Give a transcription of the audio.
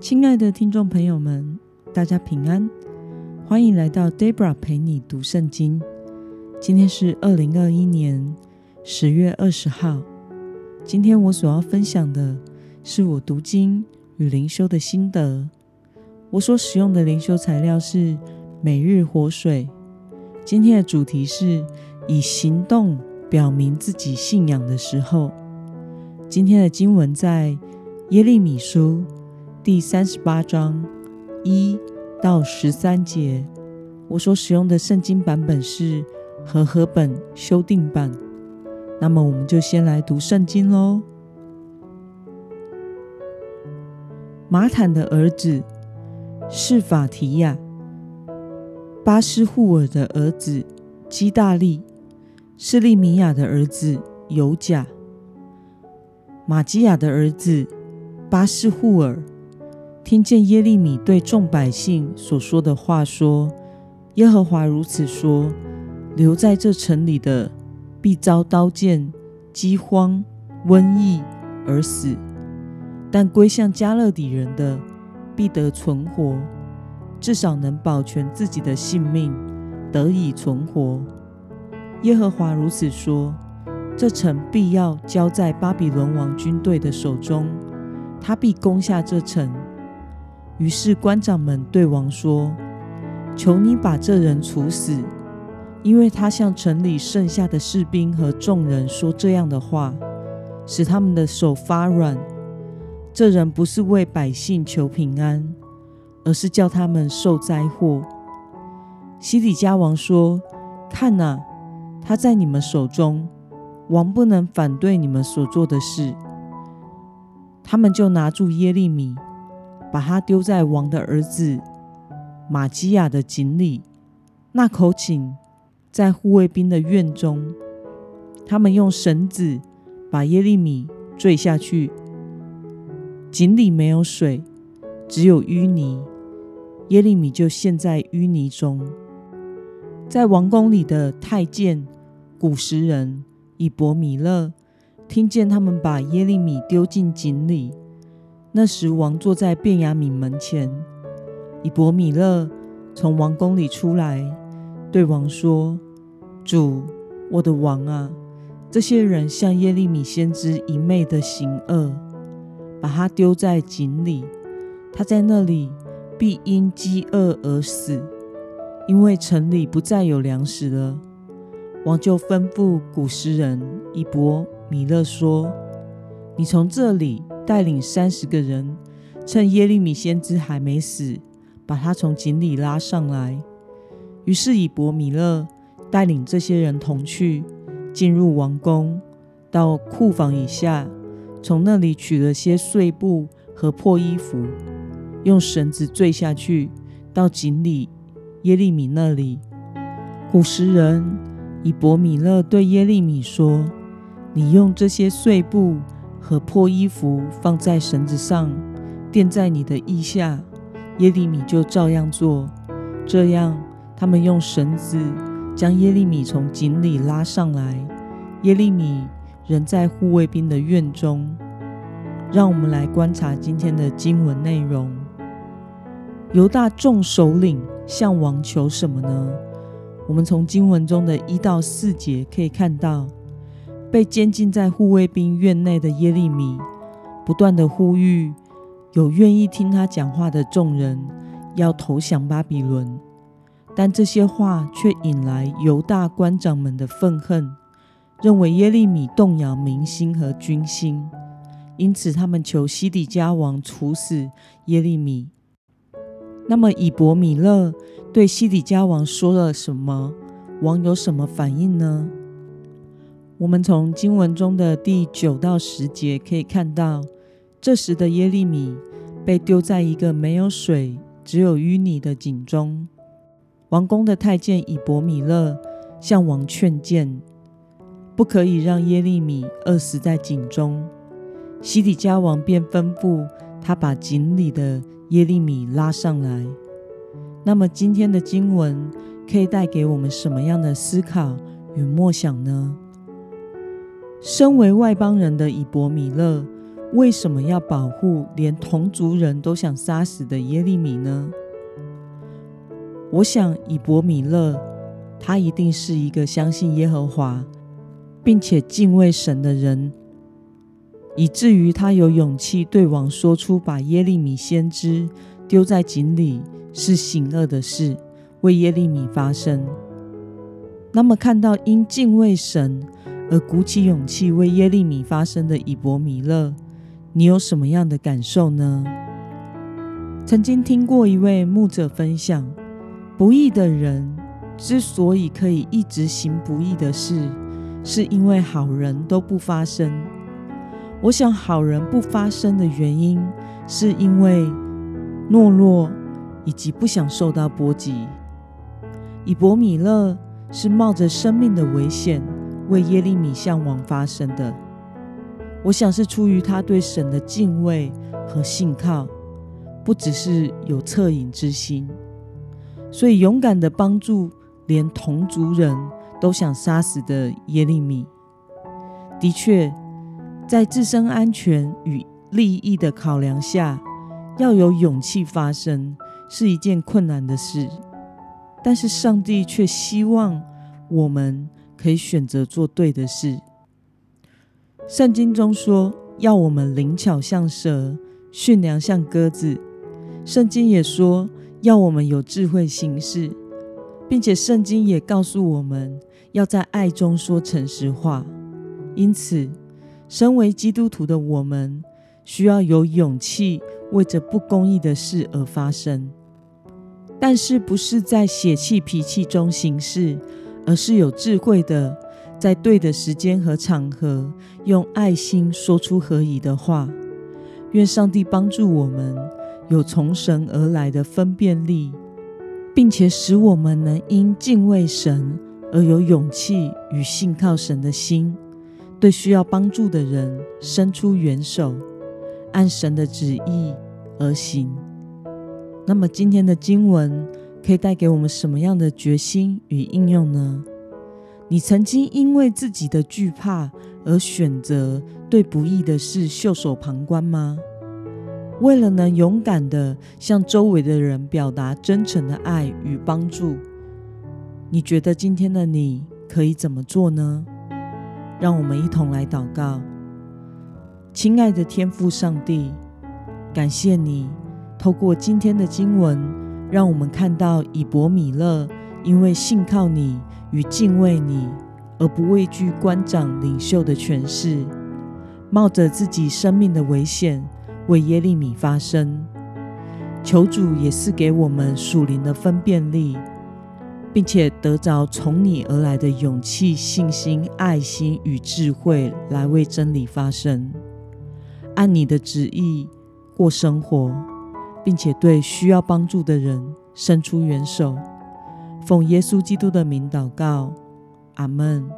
亲爱的听众朋友们，大家平安，欢迎来到 Debra 陪你读圣经。今天是二零二一年十月二十号。今天我所要分享的是我读经与灵修的心得。我所使用的灵修材料是每日活水。今天的主题是以行动表明自己信仰的时候。今天的经文在耶利米书第三十八章一到十三节。我所使用的圣经版本是和合本修订版。那么，我们就先来读圣经喽。马坦的儿子是法提亚，巴斯户尔的儿子基大利，是利米亚的儿子尤甲。玛基亚的儿子巴斯户尔听见耶利米对众百姓所说的话，说：“耶和华如此说：留在这城里的必遭刀剑、饥荒、瘟疫而死；但归向加勒底人的必得存活，至少能保全自己的性命，得以存活。耶和华如此说。”这城必要交在巴比伦王军队的手中，他必攻下这城。于是官长们对王说：“求你把这人处死，因为他向城里剩下的士兵和众人说这样的话，使他们的手发软。这人不是为百姓求平安，而是叫他们受灾祸。”西底家王说：“看哪，他在你们手中。”王不能反对你们所做的事，他们就拿住耶利米，把他丢在王的儿子玛基亚的井里。那口井在护卫兵的院中。他们用绳子把耶利米坠下去。井里没有水，只有淤泥。耶利米就陷在淤泥中。在王宫里的太监古时人。以伯米勒听见他们把耶利米丢进井里，那时王坐在便雅悯门前。以伯米勒从王宫里出来，对王说：“主，我的王啊，这些人向耶利米先知一昧的行恶，把他丢在井里，他在那里必因饥饿而死，因为城里不再有粮食了。”王就吩咐古诗人伊伯米勒说：“你从这里带领三十个人，趁耶利米先知还没死，把他从井里拉上来。”于是以伯米勒带领这些人同去，进入王宫，到库房以下，从那里取了些碎布和破衣服，用绳子坠下去，到井里耶利米那里。古时人。以伯米勒对耶利米说：“你用这些碎布和破衣服放在绳子上，垫在你的腋下。”耶利米就照样做。这样，他们用绳子将耶利米从井里拉上来。耶利米仍在护卫兵的院中。让我们来观察今天的经文内容。犹大众首领向王求什么呢？我们从经文中的一到四节可以看到，被监禁在护卫兵院内的耶利米，不断的呼吁有愿意听他讲话的众人要投降巴比伦，但这些话却引来犹大官长们的愤恨，认为耶利米动摇民心和军心，因此他们求西底家王处死耶利米。那么以伯米勒。对西底家王说了什么？王有什么反应呢？我们从经文中的第九到十节可以看到，这时的耶利米被丢在一个没有水、只有淤泥的井中。王宫的太监以伯米勒向王劝谏，不可以让耶利米饿死在井中。西底家王便吩咐他把井里的耶利米拉上来。那么今天的经文可以带给我们什么样的思考与默想呢？身为外邦人的以伯米勒为什么要保护连同族人都想杀死的耶利米呢？我想以伯米勒，他一定是一个相信耶和华，并且敬畏神的人，以至于他有勇气对王说出把耶利米先知丢在井里是行恶的事，为耶利米发声。那么，看到因敬畏神而鼓起勇气为耶利米发声的以伯米勒。你有什么样的感受呢？曾经听过一位牧者分享，不义的人之所以可以一直行不义的事，是因为好人都不发声。我想，好人不发声的原因，是因为懦弱以及不想受到波及。以伯米勒是冒着生命的危险为耶利米向王发声的。我想是出于他对神的敬畏和信靠，不只是有恻隐之心，所以勇敢的帮助连同族人都想杀死的耶利米。的确，在自身安全与利益的考量下，要有勇气发声是一件困难的事。但是上帝却希望我们可以选择做对的事。圣经中说，要我们灵巧像蛇，驯良像鸽子。圣经也说，要我们有智慧行事，并且圣经也告诉我们要在爱中说诚实话。因此，身为基督徒的我们，需要有勇气为着不公义的事而发声，但是不是在血气脾气中行事，而是有智慧的。在对的时间和场合，用爱心说出合宜的话。愿上帝帮助我们有从神而来的分辨力，并且使我们能因敬畏神而有勇气与信靠神的心，对需要帮助的人伸出援手，按神的旨意而行。那么，今天的经文可以带给我们什么样的决心与应用呢？你曾经因为自己的惧怕而选择对不义的事袖手旁观吗？为了能勇敢的向周围的人表达真诚的爱与帮助，你觉得今天的你可以怎么做呢？让我们一同来祷告。亲爱的天父上帝，感谢你透过今天的经文，让我们看到以伯米勒因为信靠你。与敬畏你而不畏惧官长领袖的权势，冒着自己生命的危险为耶利米发声。求主也是给我们属灵的分辨力，并且得着从你而来的勇气、信心、爱心与智慧，来为真理发声，按你的旨意过生活，并且对需要帮助的人伸出援手。奉耶稣基督的名祷告，阿门。